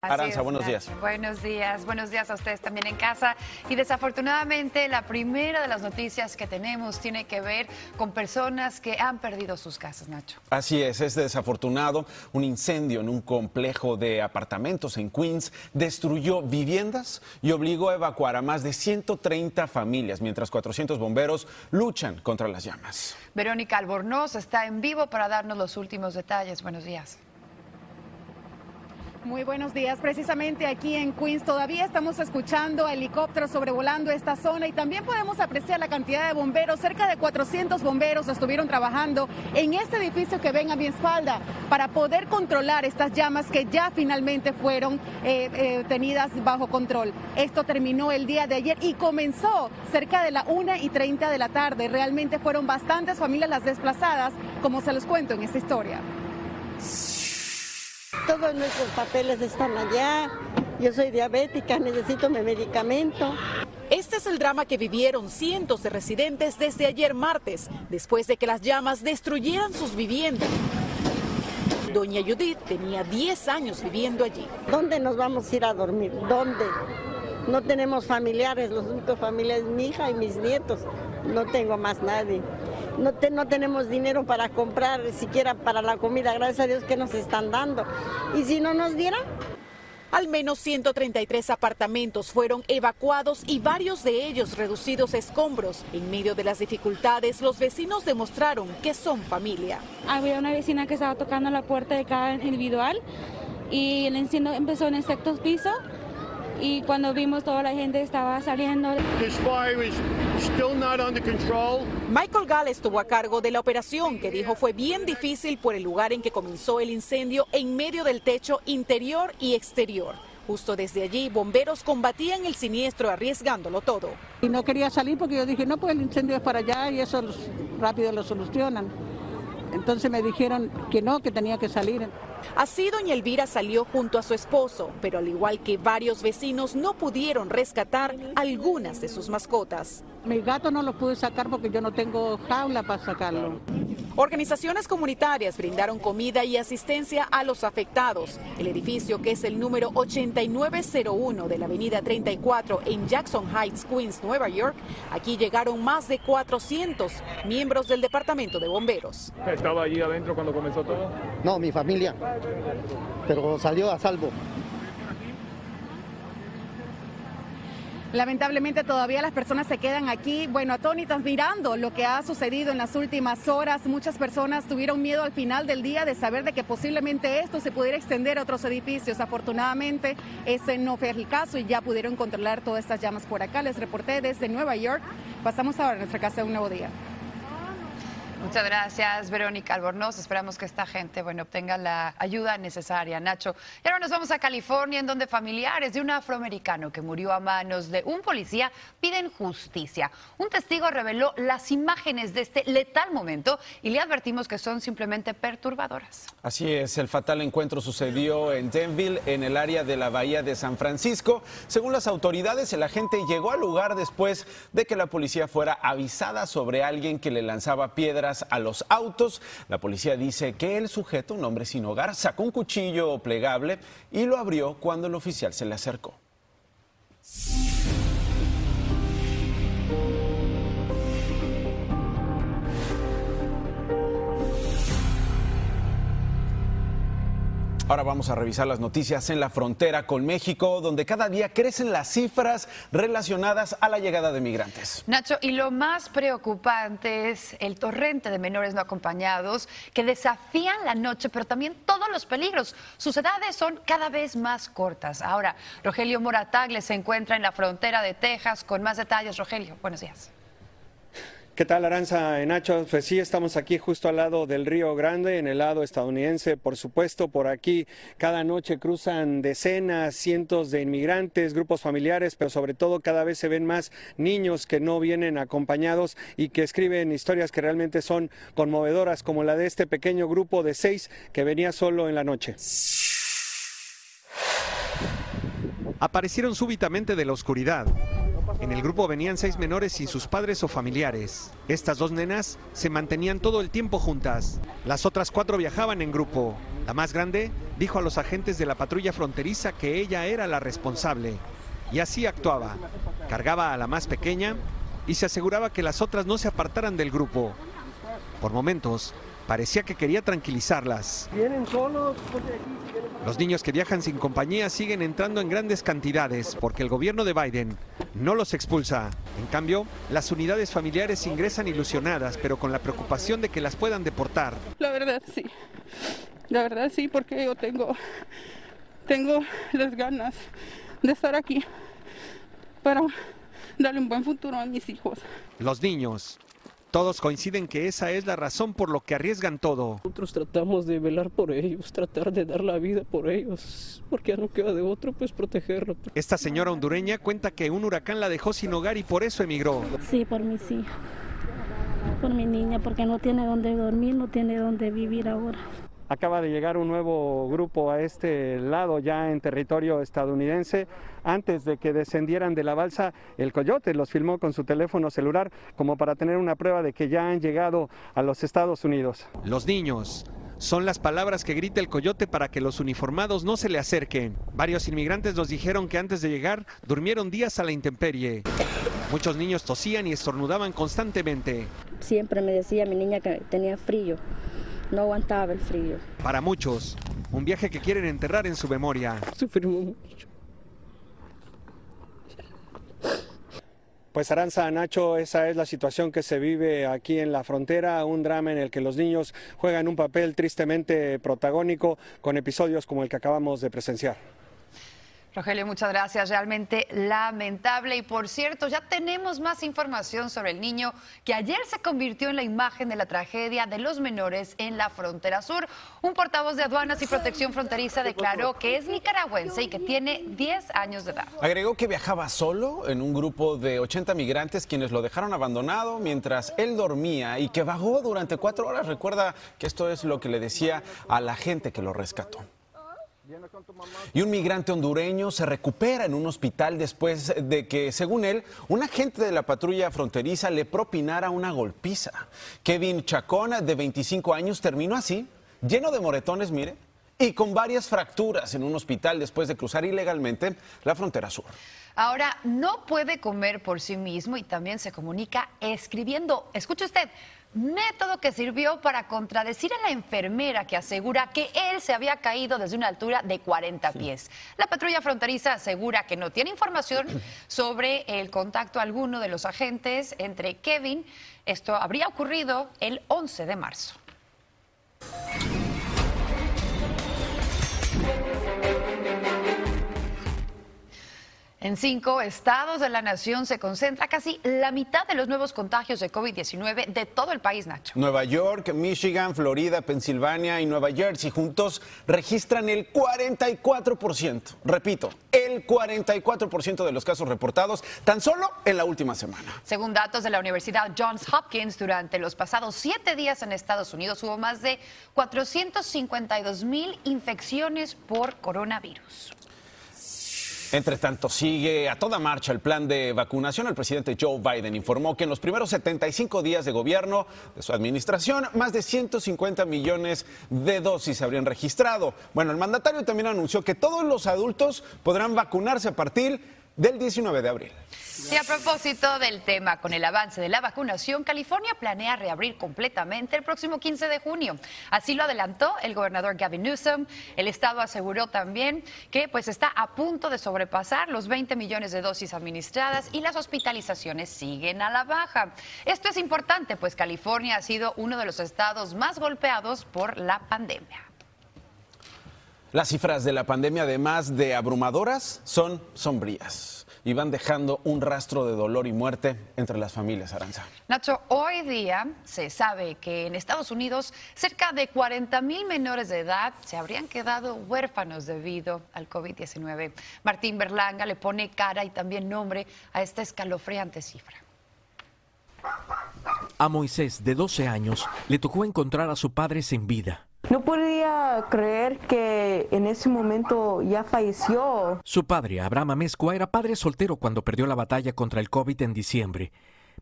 Aranza, buenos días. Buenos días, buenos días a ustedes también en casa. Y desafortunadamente la primera de las noticias que tenemos tiene que ver con personas que han perdido sus casas, Nacho. Así es, es desafortunado. Un incendio en un complejo de apartamentos en Queens destruyó viviendas y obligó a evacuar a más de 130 familias, mientras 400 bomberos luchan contra las llamas. Verónica Albornoz está en vivo para darnos los últimos detalles. Buenos días. Muy buenos días. Precisamente aquí en Queens todavía estamos escuchando helicópteros sobrevolando esta zona y también podemos apreciar la cantidad de bomberos. Cerca de 400 bomberos estuvieron trabajando en este edificio que ven a mi espalda para poder controlar estas llamas que ya finalmente fueron eh, eh, tenidas bajo control. Esto terminó el día de ayer y comenzó cerca de la 1 y 30 de la tarde. Realmente fueron bastantes familias las desplazadas, como se los cuento en esta historia. Todos nuestros papeles están allá. Yo soy diabética, necesito mi medicamento. Este es el drama que vivieron cientos de residentes desde ayer martes, después de que las llamas destruyeran sus viviendas. Doña Judith tenía 10 años viviendo allí. ¿Dónde nos vamos a ir a dormir? ¿Dónde? No tenemos familiares, los únicos familiares mi hija y mis nietos. No tengo más nadie no, no tenemos dinero para comprar siquiera para la comida, gracias a Dios que nos están dando. ¿Y si no nos dieran? Al menos 133 apartamentos fueron evacuados y varios de ellos reducidos a escombros. En medio de las dificultades, los vecinos demostraron que son familia. Había una vecina que estaba tocando la puerta de cada individual y el incendio empezó en el sexto piso y cuando vimos toda la gente estaba saliendo. Michael Gall estuvo a cargo de la operación que dijo fue bien difícil por el lugar en que comenzó el incendio en medio del techo interior y exterior. Justo desde allí, bomberos combatían el siniestro arriesgándolo todo. Y no quería salir porque yo dije, no, pues el incendio es para allá y eso rápido lo solucionan. Entonces me dijeron que no, que tenía que salir. Así doña Elvira salió junto a su esposo, pero al igual que varios vecinos no pudieron rescatar algunas de sus mascotas. Mi gato no lo pude sacar porque yo no tengo jaula para sacarlo. Organizaciones comunitarias brindaron comida y asistencia a los afectados. El edificio, que es el número 8901 de la avenida 34 en Jackson Heights, Queens, Nueva York, aquí llegaron más de 400 miembros del Departamento de Bomberos. ¿Estaba allí adentro cuando comenzó todo? No, mi familia, pero salió a salvo. Lamentablemente todavía las personas se quedan aquí, bueno, atónitas mirando lo que ha sucedido en las últimas horas. Muchas personas tuvieron miedo al final del día de saber de que posiblemente esto se pudiera extender a otros edificios. Afortunadamente ese no fue el caso y ya pudieron controlar todas estas llamas por acá. Les reporté desde Nueva York. Pasamos ahora a nuestra casa de un nuevo día. Muchas gracias, Verónica Albornoz. Esperamos que esta gente, bueno, obtenga la ayuda necesaria, Nacho. Y ahora nos vamos a California, en donde familiares de un afroamericano que murió a manos de un policía piden justicia. Un testigo reveló las imágenes de este letal momento y le advertimos que son simplemente perturbadoras. Así es, el fatal encuentro sucedió en Denville, en el área de la bahía de San Francisco. Según las autoridades, el agente llegó al lugar después de que la policía fuera avisada sobre alguien que le lanzaba piedras a los autos. La policía dice que el sujeto, un hombre sin hogar, sacó un cuchillo plegable y lo abrió cuando el oficial se le acercó. Ahora vamos a revisar las noticias en la frontera con México, donde cada día crecen las cifras relacionadas a la llegada de migrantes. Nacho, y lo más preocupante es el torrente de menores no acompañados que desafían la noche, pero también todos los peligros. Sus edades son cada vez más cortas. Ahora, Rogelio Moratagle se encuentra en la frontera de Texas con más detalles. Rogelio, buenos días. ¿Qué tal, Aranza Nacho? Pues sí, estamos aquí justo al lado del Río Grande, en el lado estadounidense, por supuesto. Por aquí cada noche cruzan decenas, cientos de inmigrantes, grupos familiares, pero sobre todo cada vez se ven más niños que no vienen acompañados y que escriben historias que realmente son conmovedoras, como la de este pequeño grupo de seis que venía solo en la noche. Aparecieron súbitamente de la oscuridad en el grupo venían seis menores y sus padres o familiares. Estas dos nenas se mantenían todo el tiempo juntas. Las otras cuatro viajaban en grupo. La más grande dijo a los agentes de la patrulla fronteriza que ella era la responsable y así actuaba. Cargaba a la más pequeña y se aseguraba que las otras no se apartaran del grupo. Por momentos, parecía que quería tranquilizarlas. Los niños que viajan sin compañía siguen entrando en grandes cantidades porque el gobierno de Biden no los expulsa. En cambio, las unidades familiares ingresan ilusionadas, pero con la preocupación de que las puedan deportar. La verdad sí. La verdad sí, porque yo tengo, tengo las ganas de estar aquí para darle un buen futuro a mis hijos. Los niños. Todos coinciden que esa es la razón por lo que arriesgan todo. Nosotros tratamos de velar por ellos, tratar de dar la vida por ellos, porque ya no queda de otro, pues protegerlos. Esta señora hondureña cuenta que un huracán la dejó sin hogar y por eso emigró. Sí, por mi hija, por mi niña, porque no tiene dónde dormir, no tiene dónde vivir ahora. Acaba de llegar un nuevo grupo a este lado ya en territorio estadounidense. Antes de que descendieran de la balsa, el coyote los filmó con su teléfono celular como para tener una prueba de que ya han llegado a los Estados Unidos. Los niños. Son las palabras que grita el coyote para que los uniformados no se le acerquen. Varios inmigrantes nos dijeron que antes de llegar durmieron días a la intemperie. Muchos niños tosían y estornudaban constantemente. Siempre me decía mi niña que tenía frío no aguantaba el frío. Para muchos, un viaje que quieren enterrar en su memoria. Sufrimos mucho. Pues Aranza Nacho, esa es la situación que se vive aquí en la frontera, un drama en el que los niños juegan un papel tristemente protagónico con episodios como el que acabamos de presenciar. Rogelio, muchas gracias. Realmente lamentable. Y por cierto, ya tenemos más información sobre el niño que ayer se convirtió en la imagen de la tragedia de los menores en la frontera sur. Un portavoz de aduanas y protección fronteriza declaró que es nicaragüense y que tiene 10 años de edad. Agregó que viajaba solo en un grupo de 80 migrantes quienes lo dejaron abandonado mientras él dormía y que vagó durante cuatro horas. Recuerda que esto es lo que le decía a la gente que lo rescató. Y un migrante hondureño se recupera en un hospital después de que, según él, un agente de la patrulla fronteriza le propinara una golpiza. Kevin Chacón, de 25 años, terminó así, lleno de moretones, mire, y con varias fracturas en un hospital después de cruzar ilegalmente la frontera sur. Ahora no puede comer por sí mismo y también se comunica escribiendo. Escuche usted, método que sirvió para contradecir a la enfermera que asegura que él se había caído desde una altura de 40 pies. La patrulla fronteriza asegura que no tiene información sobre el contacto alguno de los agentes entre Kevin. Esto habría ocurrido el 11 de marzo. En cinco estados de la nación se concentra casi la mitad de los nuevos contagios de COVID-19 de todo el país, Nacho. Nueva York, Michigan, Florida, Pensilvania y Nueva Jersey juntos registran el 44%. Repito, el 44% de los casos reportados tan solo en la última semana. Según datos de la Universidad Johns Hopkins, durante los pasados siete días en Estados Unidos hubo más de 452 mil infecciones por coronavirus. Entre tanto, sigue a toda marcha el plan de vacunación. El presidente Joe Biden informó que en los primeros 75 días de gobierno de su administración, más de 150 millones de dosis se habrían registrado. Bueno, el mandatario también anunció que todos los adultos podrán vacunarse a partir del 19 de abril. Y a propósito del tema, con el avance de la vacunación, California planea reabrir completamente el próximo 15 de junio. Así lo adelantó el gobernador Gavin Newsom. El estado aseguró también que pues está a punto de sobrepasar los 20 millones de dosis administradas y las hospitalizaciones siguen a la baja. Esto es importante, pues California ha sido uno de los estados más golpeados por la pandemia. Las cifras de la pandemia, además de abrumadoras, son sombrías y van dejando un rastro de dolor y muerte entre las familias, Aranza. Nacho, hoy día se sabe que en Estados Unidos cerca de 40 mil menores de edad se habrían quedado huérfanos debido al COVID-19. Martín Berlanga le pone cara y también nombre a esta escalofriante cifra. A Moisés, de 12 años, le tocó encontrar a su padre sin vida. No podía creer que en ese momento ya falleció. Su padre, Abraham Amezcua, era padre soltero cuando perdió la batalla contra el COVID en diciembre.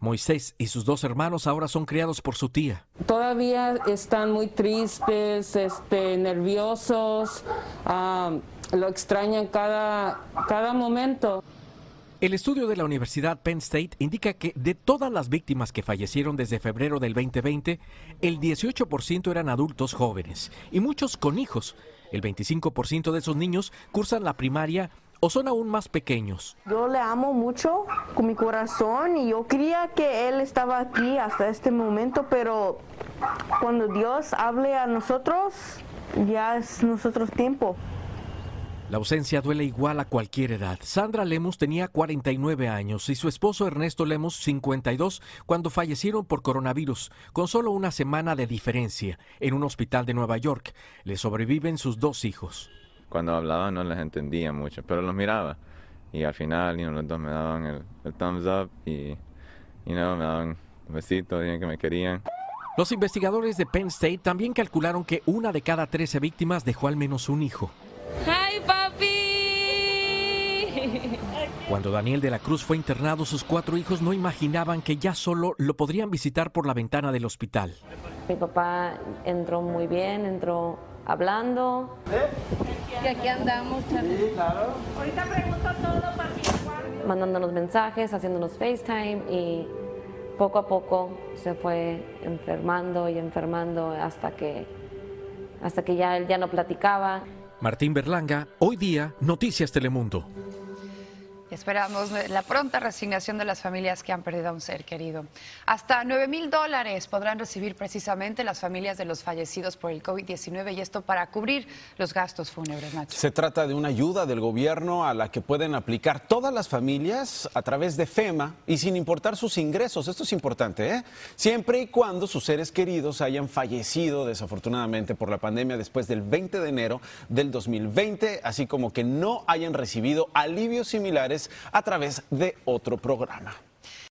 Moisés y sus dos hermanos ahora son criados por su tía. Todavía están muy tristes, este, nerviosos, ah, lo extrañan cada, cada momento. El estudio de la Universidad Penn State indica que de todas las víctimas que fallecieron desde febrero del 2020, el 18% eran adultos jóvenes y muchos con hijos. El 25% de esos niños cursan la primaria o son aún más pequeños. Yo le amo mucho con mi corazón y yo creía que él estaba aquí hasta este momento, pero cuando Dios hable a nosotros, ya es nosotros tiempo. La ausencia duele igual a cualquier edad. Sandra Lemus tenía 49 años y su esposo Ernesto Lemus 52 cuando fallecieron por coronavirus, con solo una semana de diferencia, en un hospital de Nueva York. Le sobreviven sus dos hijos. Cuando hablaba no les entendía mucho, pero los miraba. Y al final los dos me daban el, thumbs up y me daban un besito, dijeron que me querían. Los investigadores de Penn State también calcularon que una de cada 13 víctimas dejó al menos un hijo. Cuando Daniel de la Cruz fue internado, sus cuatro hijos no imaginaban que ya solo lo podrían visitar por la ventana del hospital. Mi papá entró muy bien, entró hablando. Y aquí andamos, Charlie. claro. Ahorita pregunto todo Mandándonos mensajes, haciéndonos FaceTime y poco a poco se fue enfermando y enfermando hasta que, hasta que ya él ya no platicaba. Martín Berlanga, hoy día, Noticias Telemundo. Esperamos la pronta resignación de las familias que han perdido a un ser querido. Hasta 9 mil dólares podrán recibir precisamente las familias de los fallecidos por el COVID-19 y esto para cubrir los gastos fúnebres, Nacho. Se trata de una ayuda del gobierno a la que pueden aplicar todas las familias a través de FEMA y sin importar sus ingresos. Esto es importante, ¿eh? Siempre y cuando sus seres queridos hayan fallecido desafortunadamente por la pandemia después del 20 de enero del 2020, así como que no hayan recibido alivios similares a través de otro programa.